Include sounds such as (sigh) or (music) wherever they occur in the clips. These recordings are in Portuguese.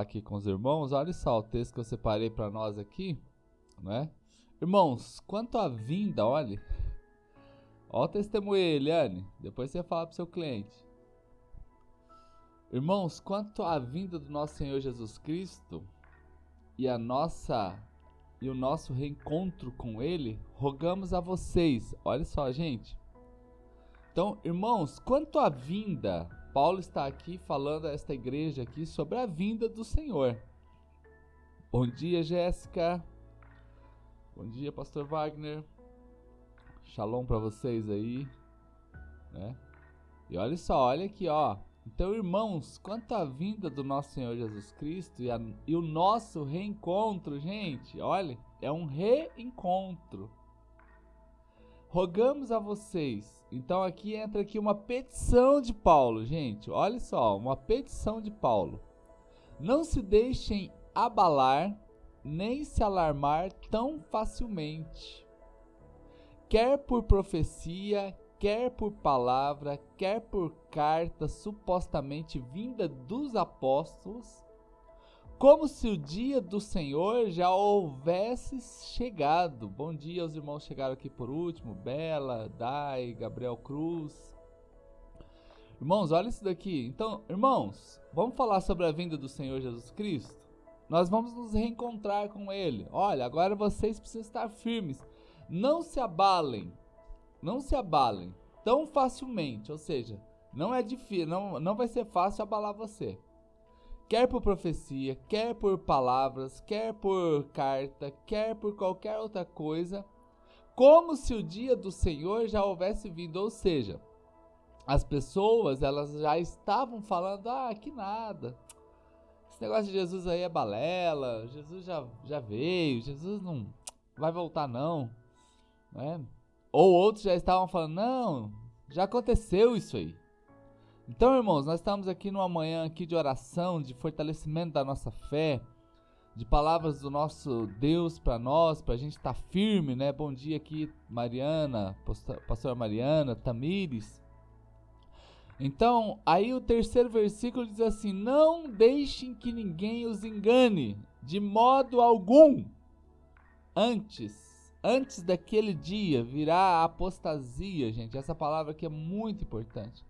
aqui com os irmãos, olha só o texto que eu separei para nós aqui, né? Irmãos, quanto à vinda, olhe. Olha o testemunho, Eliane. Depois você fala para seu cliente. Irmãos, quanto à vinda do nosso Senhor Jesus Cristo e a nossa e o nosso reencontro com ele, rogamos a vocês. Olha só, gente. Então, irmãos, quanto à vinda Paulo está aqui falando a esta igreja aqui sobre a vinda do Senhor. Bom dia, Jéssica. Bom dia, Pastor Wagner. Shalom para vocês aí, né? E olha só, olha aqui, ó. Então, irmãos, quanto à vinda do nosso Senhor Jesus Cristo e, a, e o nosso reencontro, gente, olha, é um reencontro. Rogamos a vocês então aqui entra aqui uma petição de Paulo, gente. Olha só, uma petição de Paulo. Não se deixem abalar nem se alarmar tão facilmente. Quer por profecia, quer por palavra, quer por carta supostamente vinda dos apóstolos, como se o dia do Senhor já houvesse chegado. Bom dia aos irmãos chegaram aqui por último, Bela, Dai, Gabriel Cruz. Irmãos, olha isso daqui. Então, irmãos, vamos falar sobre a vinda do Senhor Jesus Cristo? Nós vamos nos reencontrar com Ele. Olha, agora vocês precisam estar firmes. Não se abalem. Não se abalem tão facilmente. Ou seja, não é difícil, não, não vai ser fácil abalar você quer por profecia, quer por palavras, quer por carta, quer por qualquer outra coisa, como se o dia do Senhor já houvesse vindo, ou seja, as pessoas elas já estavam falando, ah, que nada, esse negócio de Jesus aí é balela, Jesus já, já veio, Jesus não vai voltar não, né? Ou outros já estavam falando, não, já aconteceu isso aí. Então, irmãos, nós estamos aqui numa manhã aqui de oração, de fortalecimento da nossa fé, de palavras do nosso Deus para nós, para a gente estar tá firme, né? Bom dia aqui, Mariana, pastora Mariana, Tamires. Então, aí o terceiro versículo diz assim: Não deixem que ninguém os engane, de modo algum. Antes, antes daquele dia virá a apostasia, gente. Essa palavra aqui é muito importante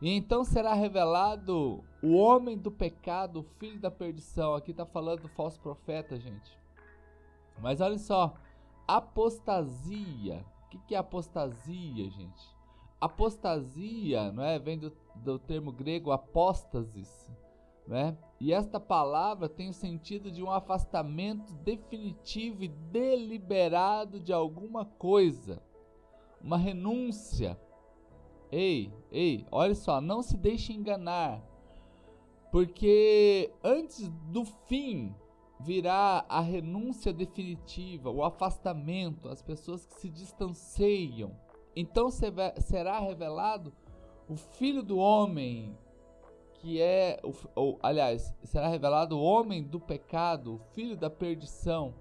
e então será revelado o homem do pecado, o filho da perdição. Aqui está falando do falso profeta, gente. Mas olha só, apostasia. O que, que é apostasia, gente? Apostasia, não é? Vem do, do termo grego apóstasis, né? E esta palavra tem o sentido de um afastamento definitivo e deliberado de alguma coisa, uma renúncia Ei, ei, olha só, não se deixe enganar. Porque antes do fim virá a renúncia definitiva, o afastamento, as pessoas que se distanciam. Então será revelado o Filho do Homem, que é, ou, aliás, será revelado o homem do pecado, o filho da perdição.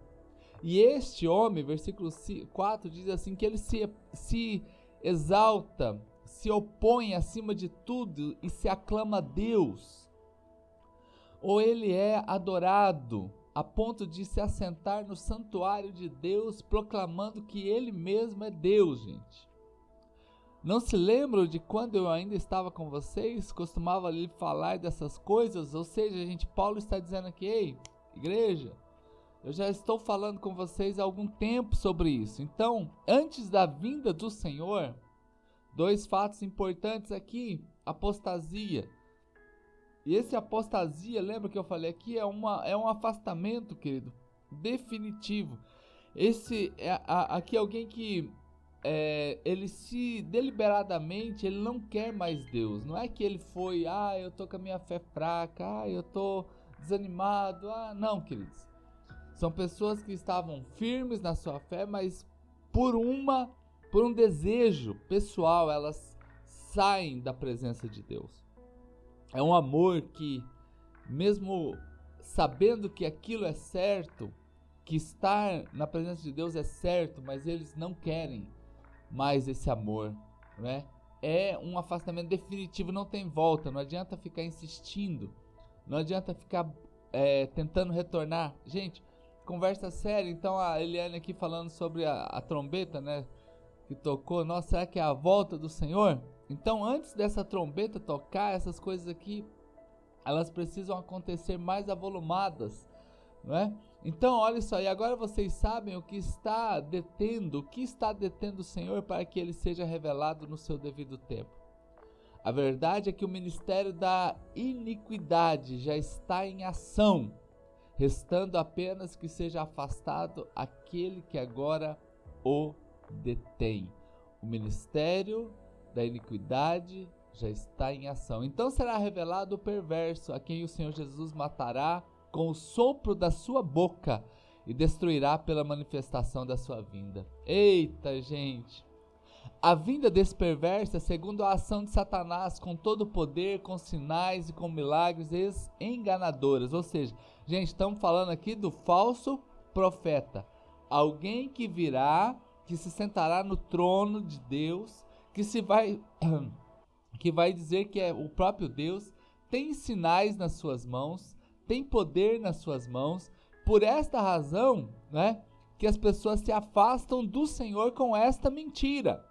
E este homem, versículo 4 diz assim: que ele se, se exalta se opõe acima de tudo e se aclama a Deus, ou ele é adorado a ponto de se assentar no santuário de Deus, proclamando que ele mesmo é Deus, gente. Não se lembram de quando eu ainda estava com vocês, costumava lhe falar dessas coisas? Ou seja, gente, Paulo está dizendo aqui, ei, igreja, eu já estou falando com vocês há algum tempo sobre isso. Então, antes da vinda do Senhor, Dois fatos importantes aqui: apostasia. E esse apostasia, lembra que eu falei aqui, é, uma, é um afastamento, querido, definitivo. Esse é a, aqui é alguém que é, ele se deliberadamente ele não quer mais Deus. Não é que ele foi, ah, eu tô com a minha fé fraca, ah, eu tô desanimado, ah, não, queridos. São pessoas que estavam firmes na sua fé, mas por uma por um desejo pessoal, elas saem da presença de Deus. É um amor que, mesmo sabendo que aquilo é certo, que estar na presença de Deus é certo, mas eles não querem mais esse amor, né? É um afastamento definitivo, não tem volta, não adianta ficar insistindo, não adianta ficar é, tentando retornar. Gente, conversa séria. Então a Eliane aqui falando sobre a, a trombeta, né? Que tocou. Nossa, será que é a volta do Senhor? Então, antes dessa trombeta tocar, essas coisas aqui, elas precisam acontecer mais avolumadas, não é? Então, olha só, e agora vocês sabem o que está detendo, o que está detendo o Senhor para que ele seja revelado no seu devido tempo. A verdade é que o ministério da iniquidade já está em ação, restando apenas que seja afastado aquele que agora o detém. O ministério da iniquidade já está em ação. Então será revelado o perverso, a quem o Senhor Jesus matará com o sopro da sua boca e destruirá pela manifestação da sua vinda. Eita, gente! A vinda desse perverso é segundo a ação de Satanás, com todo o poder, com sinais e com milagres enganadoras. Ou seja, gente, estamos falando aqui do falso profeta. Alguém que virá, que se sentará no trono de Deus, que se vai (clears throat) que vai dizer que é o próprio Deus, tem sinais nas suas mãos, tem poder nas suas mãos. Por esta razão, né, que as pessoas se afastam do Senhor com esta mentira.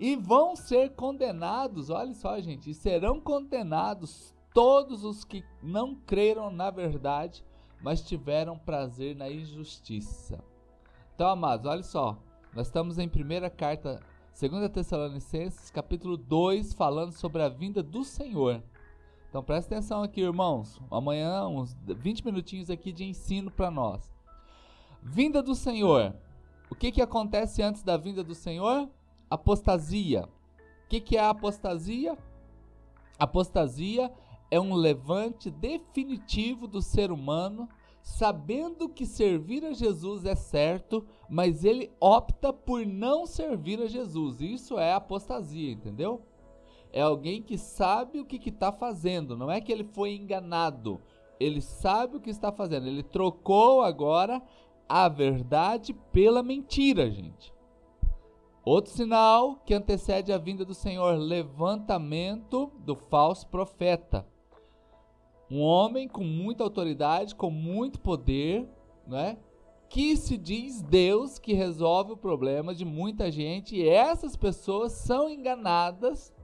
E vão ser condenados, olha só, gente, e serão condenados todos os que não creram na verdade, mas tiveram prazer na injustiça. Então, amados, olha só, nós estamos em primeira carta, 2 Tessalonicenses, capítulo 2, falando sobre a vinda do Senhor. Então presta atenção aqui, irmãos. Amanhã, uns 20 minutinhos aqui de ensino para nós. Vinda do Senhor. O que, que acontece antes da vinda do Senhor? Apostasia. O que, que é a apostasia? Apostasia é um levante definitivo do ser humano, sabendo que servir a Jesus é certo, mas ele opta por não servir a Jesus. Isso é apostasia, entendeu? é alguém que sabe o que está fazendo, não é que ele foi enganado. Ele sabe o que está fazendo. Ele trocou agora a verdade pela mentira, gente. Outro sinal que antecede a vinda do Senhor: levantamento do falso profeta. Um homem com muita autoridade, com muito poder, né? que se diz Deus que resolve o problema de muita gente, e essas pessoas são enganadas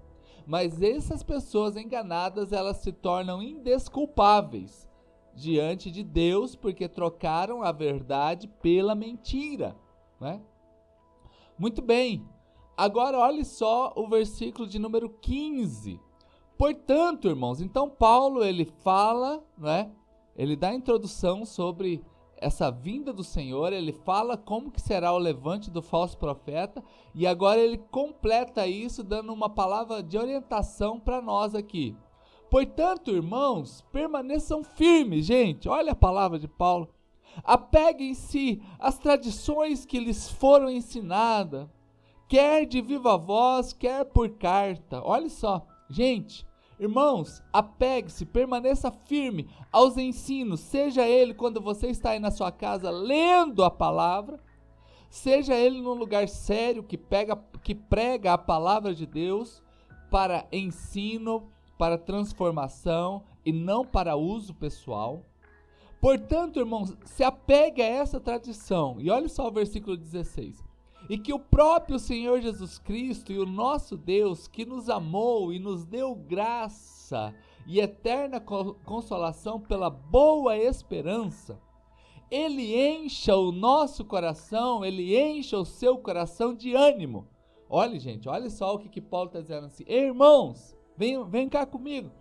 mas essas pessoas enganadas, elas se tornam indesculpáveis diante de Deus porque trocaram a verdade pela mentira, né? Muito bem. Agora olhe só o versículo de número 15. Portanto, irmãos, então Paulo ele fala, né? Ele dá a introdução sobre essa vinda do Senhor, ele fala como que será o levante do falso profeta e agora ele completa isso dando uma palavra de orientação para nós aqui. Portanto, irmãos, permaneçam firmes, gente. Olha a palavra de Paulo. Apeguem-se às tradições que lhes foram ensinadas, quer de viva voz, quer por carta. Olha só, gente, Irmãos, apegue-se, permaneça firme aos ensinos, seja ele quando você está aí na sua casa lendo a palavra, seja ele num lugar sério que, pega, que prega a palavra de Deus para ensino, para transformação e não para uso pessoal. Portanto, irmãos, se apegue a essa tradição. E olha só o versículo 16 e que o próprio Senhor Jesus Cristo e o nosso Deus, que nos amou e nos deu graça e eterna consolação pela boa esperança, ele encha o nosso coração, ele encha o seu coração de ânimo. Olha, gente, olha só o que, que Paulo está dizendo assim: irmãos, vem, vem cá comigo.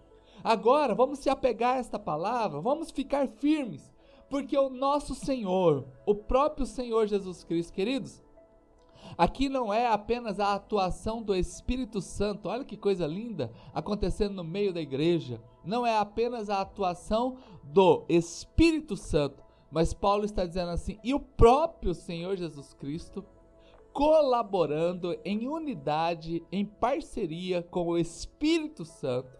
Agora vamos se apegar a esta palavra, vamos ficar firmes, porque o nosso Senhor, o próprio Senhor Jesus Cristo, queridos, Aqui não é apenas a atuação do Espírito Santo, olha que coisa linda acontecendo no meio da igreja. Não é apenas a atuação do Espírito Santo, mas Paulo está dizendo assim, e o próprio Senhor Jesus Cristo colaborando em unidade, em parceria com o Espírito Santo.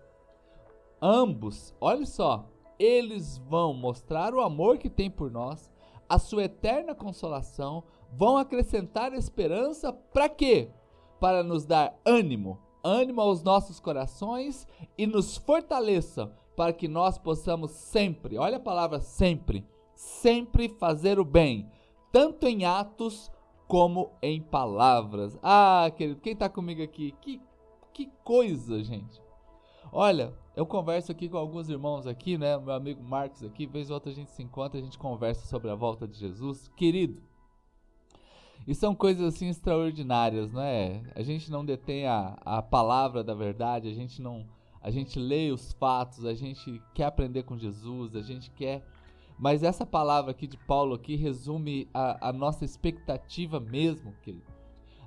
Ambos, olha só, eles vão mostrar o amor que tem por nós, a sua eterna consolação, vão acrescentar esperança para quê? Para nos dar ânimo, ânimo aos nossos corações e nos fortaleçam para que nós possamos sempre, olha a palavra sempre, sempre fazer o bem, tanto em atos como em palavras. Ah, querido, quem está comigo aqui? Que, que coisa, gente. Olha, eu converso aqui com alguns irmãos aqui, né? Meu amigo Marcos aqui, vez ou outra a gente se encontra, a gente conversa sobre a volta de Jesus. Querido, e são coisas assim extraordinárias, não é? A gente não detém a, a palavra da verdade, a gente não. A gente lê os fatos, a gente quer aprender com Jesus, a gente quer. Mas essa palavra aqui de Paulo aqui resume a, a nossa expectativa mesmo, querido.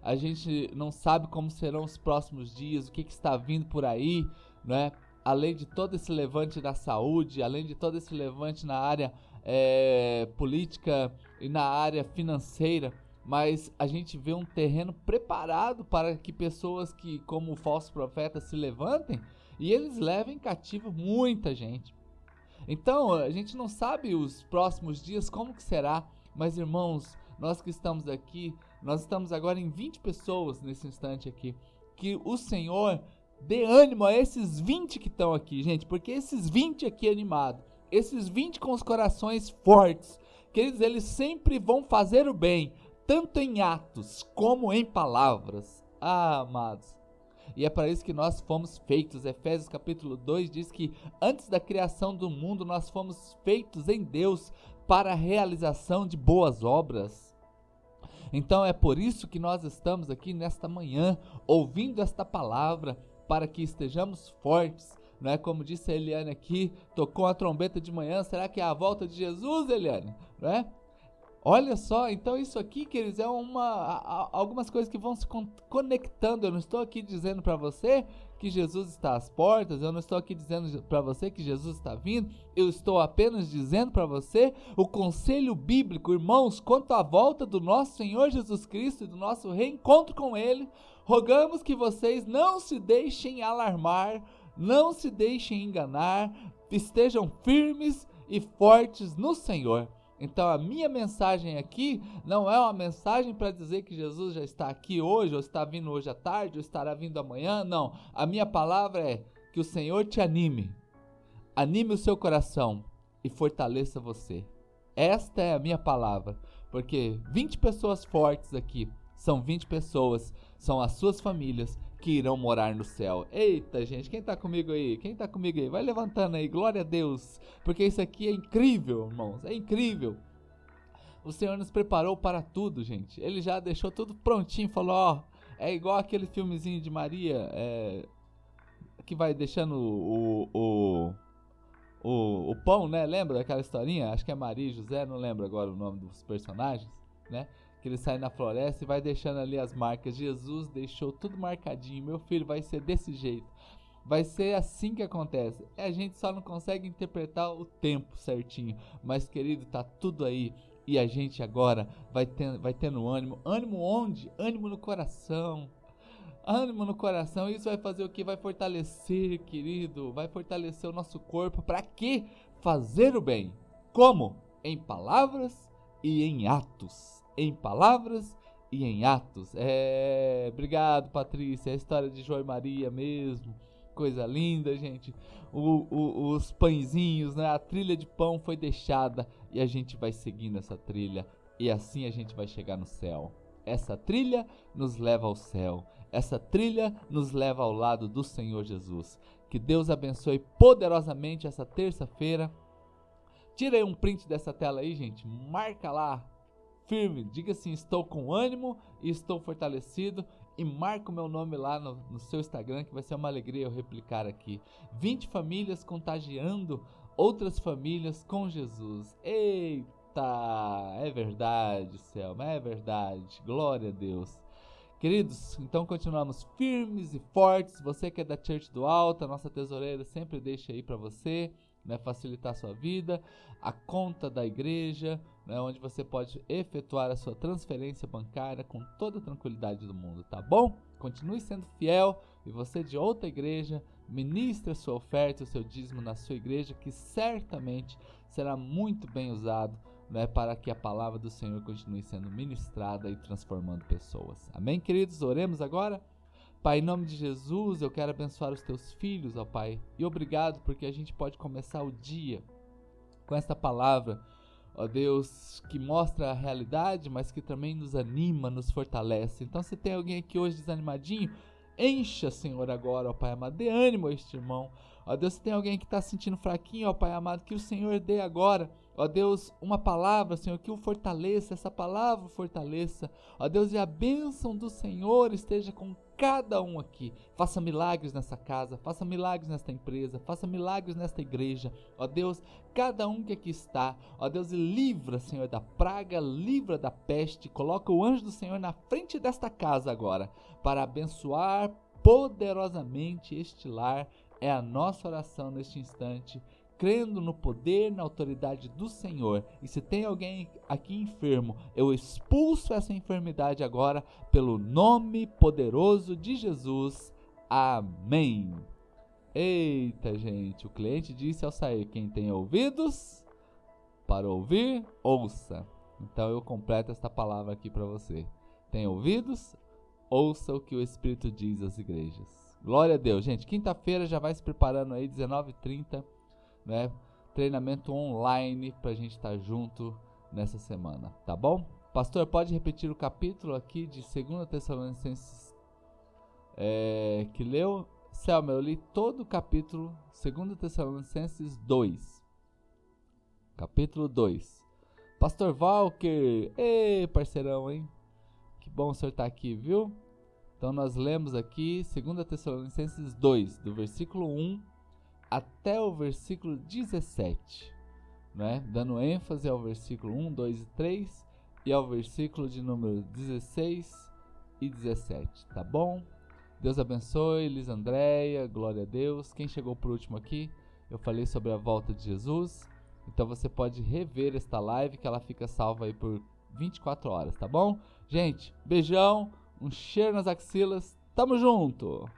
A gente não sabe como serão os próximos dias, o que, que está vindo por aí, não é? Além de todo esse levante da saúde, além de todo esse levante na área é, política e na área financeira, mas a gente vê um terreno preparado para que pessoas que, como o falso profeta, se levantem e eles levem cativo muita gente. Então, a gente não sabe os próximos dias como que será, mas irmãos, nós que estamos aqui, nós estamos agora em 20 pessoas nesse instante aqui, que o Senhor dê ânimo a esses 20 que estão aqui, gente, porque esses 20 aqui animados, esses 20 com os corações fortes, queridos, eles sempre vão fazer o bem, tanto em atos como em palavras. Ah, amados. E é para isso que nós fomos feitos. Efésios capítulo 2 diz que antes da criação do mundo nós fomos feitos em Deus para a realização de boas obras. Então é por isso que nós estamos aqui nesta manhã ouvindo esta palavra para que estejamos fortes, não é como disse a Eliane aqui, tocou a trombeta de manhã, será que é a volta de Jesus, Eliane? Não é? Olha só, então isso aqui, queridos, é uma algumas coisas que vão se conectando. Eu não estou aqui dizendo para você que Jesus está às portas, eu não estou aqui dizendo para você que Jesus está vindo. Eu estou apenas dizendo para você o conselho bíblico, irmãos, quanto à volta do nosso Senhor Jesus Cristo e do nosso reencontro com ele. Rogamos que vocês não se deixem alarmar, não se deixem enganar, estejam firmes e fortes no Senhor. Então a minha mensagem aqui não é uma mensagem para dizer que Jesus já está aqui hoje, ou está vindo hoje à tarde, ou estará vindo amanhã. Não. A minha palavra é que o Senhor te anime, anime o seu coração e fortaleça você. Esta é a minha palavra, porque 20 pessoas fortes aqui são 20 pessoas, são as suas famílias que irão morar no céu. Eita, gente, quem tá comigo aí? Quem tá comigo aí? Vai levantando aí, glória a Deus, porque isso aqui é incrível, irmãos, é incrível. O Senhor nos preparou para tudo, gente. Ele já deixou tudo prontinho, falou, ó, é igual aquele filmezinho de Maria, é, que vai deixando o, o, o, o pão, né? Lembra daquela historinha? Acho que é Maria e José, não lembro agora o nome dos personagens, né? Que ele sai na floresta e vai deixando ali as marcas. Jesus deixou tudo marcadinho. Meu filho vai ser desse jeito. Vai ser assim que acontece. A gente só não consegue interpretar o tempo certinho. Mas, querido, tá tudo aí. E a gente agora vai, ter, vai tendo ânimo. Ânimo onde? Ânimo no coração. Ânimo no coração. Isso vai fazer o que? Vai fortalecer, querido. Vai fortalecer o nosso corpo. Para quê? Fazer o bem. Como? Em palavras e em atos em palavras e em atos. É, obrigado, Patrícia. É a história de João e Maria mesmo. Coisa linda, gente. O, o, os pãezinhos, né? A trilha de pão foi deixada e a gente vai seguindo essa trilha e assim a gente vai chegar no céu. Essa trilha nos leva ao céu. Essa trilha nos leva ao lado do Senhor Jesus. Que Deus abençoe poderosamente essa terça-feira. Tira aí um print dessa tela aí, gente. Marca lá firme. Diga assim: estou com ânimo e estou fortalecido. E marca o meu nome lá no, no seu Instagram, que vai ser uma alegria eu replicar aqui. 20 famílias contagiando outras famílias com Jesus. Eita! É verdade, Selma, é verdade. Glória a Deus. Queridos, então continuamos firmes e fortes. Você que é da Church do Alto, a nossa tesoureira sempre deixa aí para você, né, facilitar a sua vida. A conta da igreja, né, onde você pode efetuar a sua transferência bancária com toda a tranquilidade do mundo, tá bom? Continue sendo fiel e você de outra igreja, ministre a sua oferta, o seu dízimo na sua igreja, que certamente será muito bem usado né, para que a palavra do Senhor continue sendo ministrada e transformando pessoas. Amém, queridos? Oremos agora. Pai, em nome de Jesus, eu quero abençoar os teus filhos, ó Pai. E obrigado porque a gente pode começar o dia com esta palavra, ó Deus, que mostra a realidade, mas que também nos anima, nos fortalece. Então, se tem alguém aqui hoje desanimadinho, encha, Senhor, agora, ó Pai amado, dê ânimo a este irmão. Ó Deus, se tem alguém que está sentindo fraquinho, ó Pai amado, que o Senhor dê agora Ó Deus, uma palavra, Senhor, que o fortaleça, essa palavra fortaleça. Ó Deus, e a bênção do Senhor esteja com cada um aqui. Faça milagres nessa casa, faça milagres nesta empresa, faça milagres nesta igreja. Ó Deus, cada um que aqui está, ó Deus, livra, Senhor, da praga, livra da peste. Coloca o anjo do Senhor na frente desta casa agora, para abençoar poderosamente este lar. É a nossa oração neste instante crendo no poder, na autoridade do Senhor. E se tem alguém aqui enfermo, eu expulso essa enfermidade agora pelo nome poderoso de Jesus. Amém. Eita, gente, o cliente disse ao sair: quem tem ouvidos para ouvir, ouça. Então eu completo esta palavra aqui para você. Tem ouvidos? Ouça o que o Espírito diz às igrejas. Glória a Deus, gente. Quinta-feira já vai se preparando aí, 19h30 né? Treinamento online para a gente estar tá junto nessa semana, tá bom? Pastor, pode repetir o capítulo aqui de 2 Tessalonicenses é, que leu? Selma, eu li todo o capítulo 2 Tessalonicenses 2. Capítulo 2. Pastor Walker, ei, parceirão, hein? Que bom o senhor estar tá aqui, viu? Então nós lemos aqui 2 Tessalonicenses 2, do versículo 1 até o versículo 17, né? dando ênfase ao versículo 1, 2 e 3 e ao versículo de número 16 e 17, tá bom? Deus abençoe, Liz Andréia, glória a Deus. Quem chegou por último aqui, eu falei sobre a volta de Jesus. Então você pode rever esta live que ela fica salva aí por 24 horas, tá bom? Gente, beijão, um cheiro nas axilas, tamo junto!